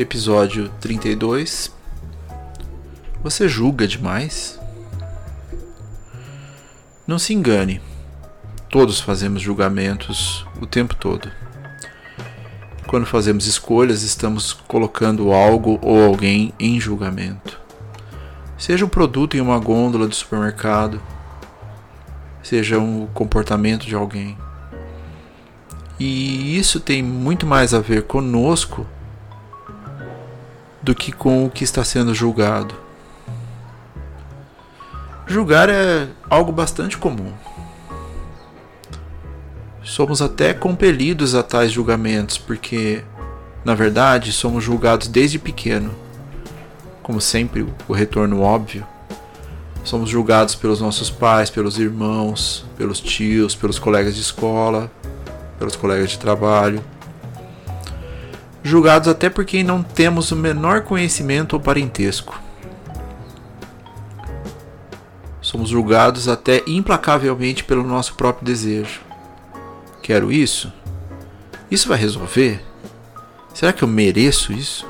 Episódio 32 Você julga demais? Não se engane, todos fazemos julgamentos o tempo todo. Quando fazemos escolhas, estamos colocando algo ou alguém em julgamento. Seja um produto em uma gôndola do supermercado, seja um comportamento de alguém. E isso tem muito mais a ver conosco do que com o que está sendo julgado. Julgar é algo bastante comum. Somos até compelidos a tais julgamentos, porque, na verdade, somos julgados desde pequeno. Como sempre, o retorno óbvio. Somos julgados pelos nossos pais, pelos irmãos, pelos tios, pelos colegas de escola, pelos colegas de trabalho julgados até por quem não temos o menor conhecimento ou parentesco. Somos julgados até implacavelmente pelo nosso próprio desejo. Quero isso? Isso vai resolver? Será que eu mereço isso?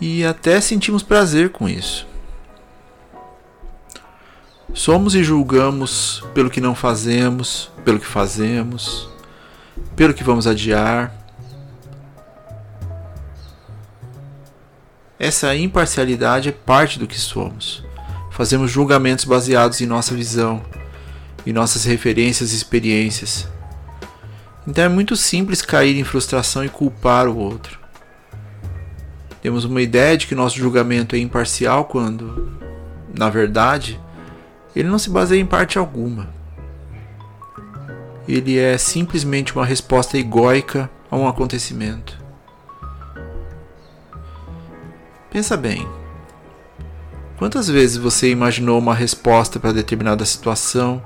E até sentimos prazer com isso. Somos e julgamos pelo que não fazemos, pelo que fazemos, pelo que vamos adiar, Essa imparcialidade é parte do que somos. Fazemos julgamentos baseados em nossa visão, em nossas referências e experiências. Então é muito simples cair em frustração e culpar o outro. Temos uma ideia de que nosso julgamento é imparcial quando, na verdade, ele não se baseia em parte alguma. Ele é simplesmente uma resposta egóica a um acontecimento. Pensa bem. Quantas vezes você imaginou uma resposta para determinada situação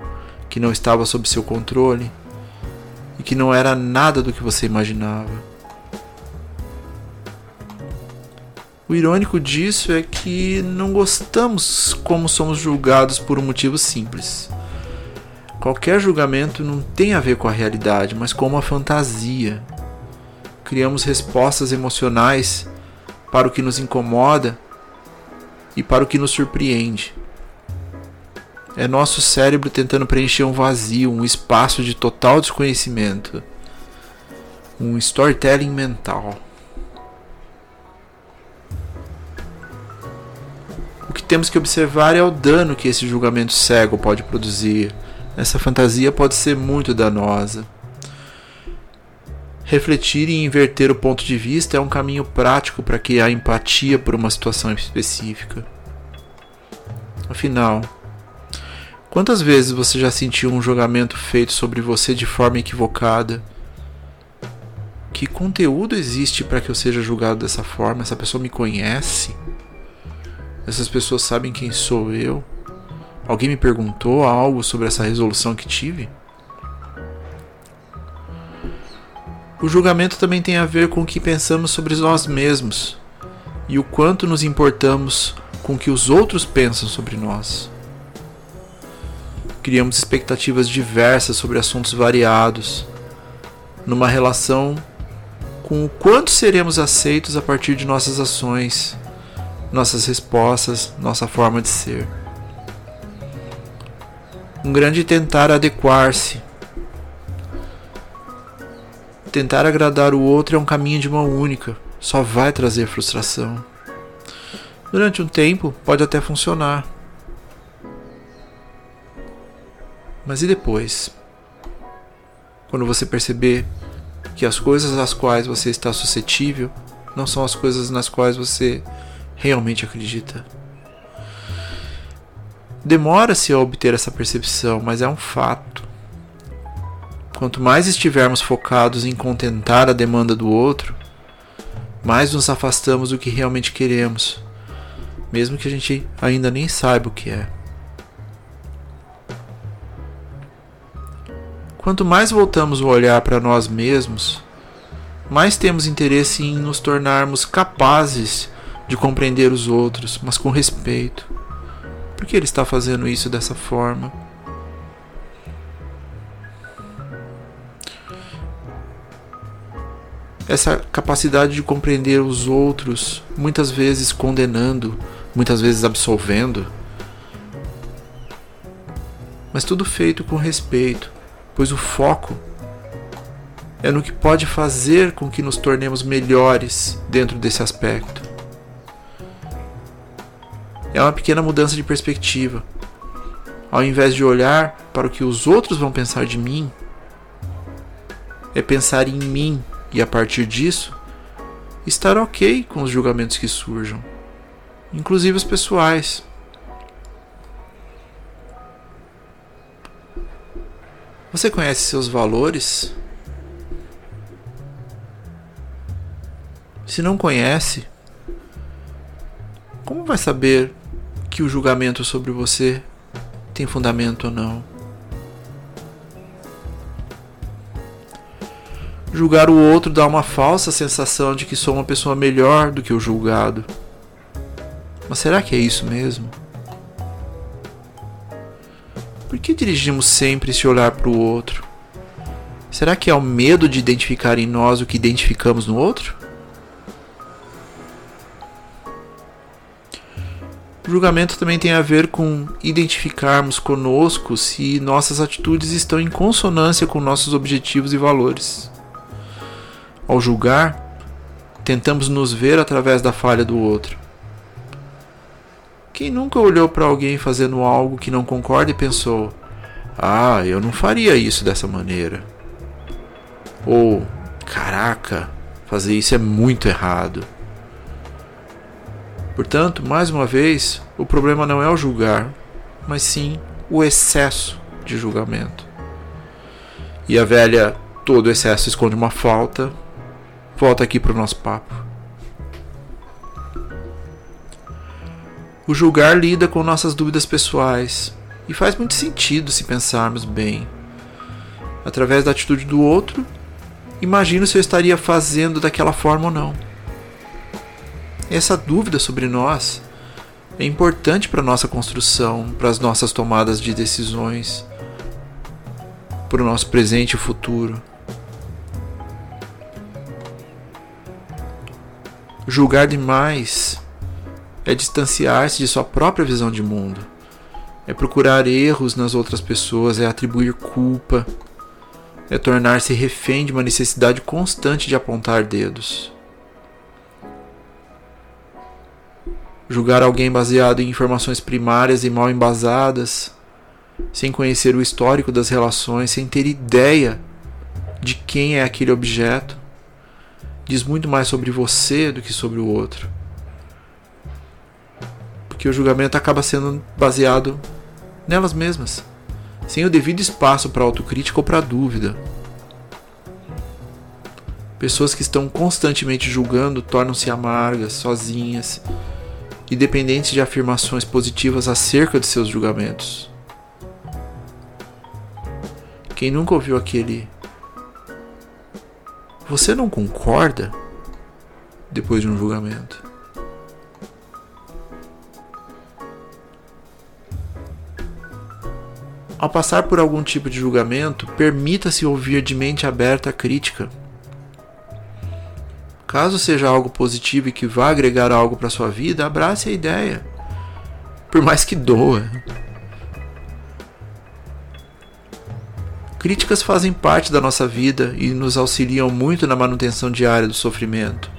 que não estava sob seu controle e que não era nada do que você imaginava? O irônico disso é que não gostamos como somos julgados por um motivo simples. Qualquer julgamento não tem a ver com a realidade, mas com uma fantasia. Criamos respostas emocionais para o que nos incomoda e para o que nos surpreende. É nosso cérebro tentando preencher um vazio, um espaço de total desconhecimento, um storytelling mental. O que temos que observar é o dano que esse julgamento cego pode produzir. Essa fantasia pode ser muito danosa. Refletir e inverter o ponto de vista é um caminho prático para criar empatia por uma situação específica. Afinal, quantas vezes você já sentiu um julgamento feito sobre você de forma equivocada? Que conteúdo existe para que eu seja julgado dessa forma? Essa pessoa me conhece? Essas pessoas sabem quem sou eu? Alguém me perguntou algo sobre essa resolução que tive? O julgamento também tem a ver com o que pensamos sobre nós mesmos e o quanto nos importamos com o que os outros pensam sobre nós. Criamos expectativas diversas sobre assuntos variados, numa relação com o quanto seremos aceitos a partir de nossas ações, nossas respostas, nossa forma de ser. Um grande tentar adequar-se tentar agradar o outro é um caminho de mão única, só vai trazer frustração. Durante um tempo pode até funcionar. Mas e depois? Quando você perceber que as coisas às quais você está suscetível não são as coisas nas quais você realmente acredita. Demora-se a obter essa percepção, mas é um fato. Quanto mais estivermos focados em contentar a demanda do outro, mais nos afastamos do que realmente queremos, mesmo que a gente ainda nem saiba o que é. Quanto mais voltamos o olhar para nós mesmos, mais temos interesse em nos tornarmos capazes de compreender os outros, mas com respeito. Por que ele está fazendo isso dessa forma? Essa capacidade de compreender os outros, muitas vezes condenando, muitas vezes absolvendo, mas tudo feito com respeito, pois o foco é no que pode fazer com que nos tornemos melhores dentro desse aspecto. É uma pequena mudança de perspectiva. Ao invés de olhar para o que os outros vão pensar de mim, é pensar em mim e a partir disso estar ok com os julgamentos que surjam, inclusive os pessoais. Você conhece seus valores? Se não conhece, como vai saber que o julgamento sobre você tem fundamento ou não? Julgar o outro dá uma falsa sensação de que sou uma pessoa melhor do que o julgado. Mas será que é isso mesmo? Por que dirigimos sempre esse olhar para o outro? Será que é o medo de identificar em nós o que identificamos no outro? O julgamento também tem a ver com identificarmos conosco se nossas atitudes estão em consonância com nossos objetivos e valores. Ao julgar, tentamos nos ver através da falha do outro. Quem nunca olhou para alguém fazendo algo que não concorda e pensou: Ah, eu não faria isso dessa maneira? Ou, caraca, fazer isso é muito errado. Portanto, mais uma vez, o problema não é o julgar, mas sim o excesso de julgamento. E a velha todo excesso esconde uma falta, volta aqui para o nosso papo. O julgar lida com nossas dúvidas pessoais e faz muito sentido se pensarmos bem. Através da atitude do outro, imagino se eu estaria fazendo daquela forma ou não. Essa dúvida sobre nós é importante para nossa construção, para as nossas tomadas de decisões, para o nosso presente e futuro. Julgar demais é distanciar-se de sua própria visão de mundo, é procurar erros nas outras pessoas, é atribuir culpa, é tornar-se refém de uma necessidade constante de apontar dedos. Julgar alguém baseado em informações primárias e mal embasadas, sem conhecer o histórico das relações, sem ter ideia de quem é aquele objeto, diz muito mais sobre você do que sobre o outro porque o julgamento acaba sendo baseado nelas mesmas, sem o devido espaço para autocrítica ou para dúvida. Pessoas que estão constantemente julgando tornam-se amargas, sozinhas e dependentes de afirmações positivas acerca de seus julgamentos. Quem nunca ouviu aquele Você não concorda? depois de um julgamento? Ao passar por algum tipo de julgamento, permita-se ouvir de mente aberta a crítica. Caso seja algo positivo e que vá agregar algo para sua vida, abrace a ideia, por mais que doa. Críticas fazem parte da nossa vida e nos auxiliam muito na manutenção diária do sofrimento.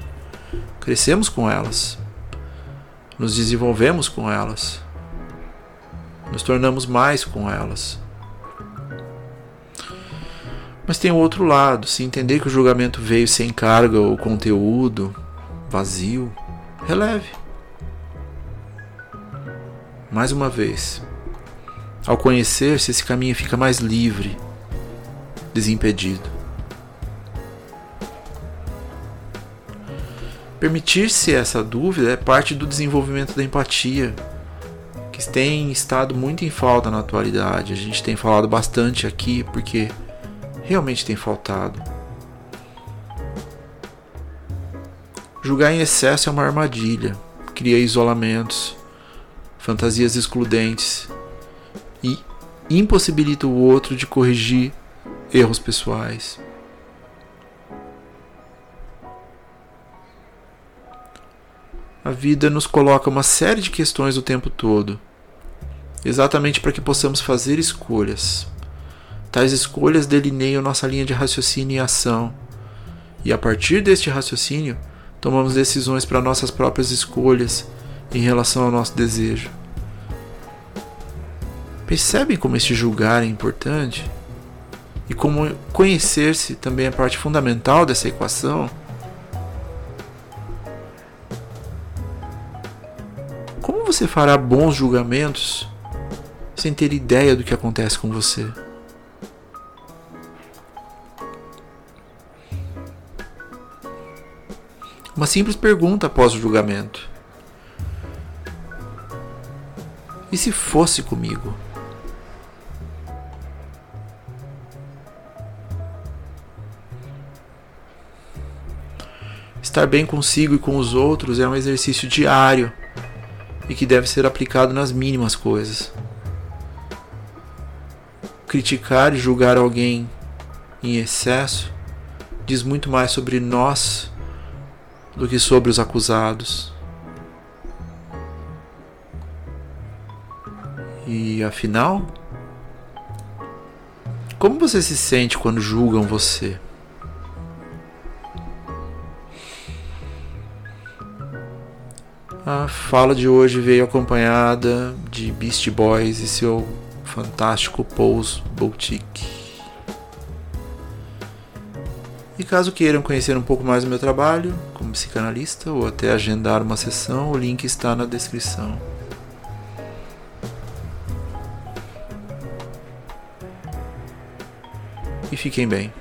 Crescemos com elas, nos desenvolvemos com elas nos tornamos mais com elas. Mas tem o outro lado, se entender que o julgamento veio sem carga ou conteúdo, vazio, releve. Mais uma vez, ao conhecer-se, esse caminho fica mais livre, desimpedido. Permitir-se essa dúvida é parte do desenvolvimento da empatia, que tem estado muito em falta na atualidade. A gente tem falado bastante aqui porque realmente tem faltado. Julgar em excesso é uma armadilha, cria isolamentos, fantasias excludentes e impossibilita o outro de corrigir erros pessoais. A vida nos coloca uma série de questões o tempo todo, exatamente para que possamos fazer escolhas. Tais escolhas delineiam nossa linha de raciocínio e ação, e a partir deste raciocínio, tomamos decisões para nossas próprias escolhas em relação ao nosso desejo. Percebem como este julgar é importante? E como conhecer-se também é parte fundamental dessa equação? Como você fará bons julgamentos sem ter ideia do que acontece com você? Uma simples pergunta após o julgamento. E se fosse comigo? Estar bem consigo e com os outros é um exercício diário e que deve ser aplicado nas mínimas coisas. Criticar e julgar alguém em excesso diz muito mais sobre nós do que sobre os acusados. E afinal, como você se sente quando julgam você? A fala de hoje veio acompanhada de Beast Boys e seu fantástico Pose Boutique. E caso queiram conhecer um pouco mais do meu trabalho como psicanalista ou até agendar uma sessão, o link está na descrição. E fiquem bem.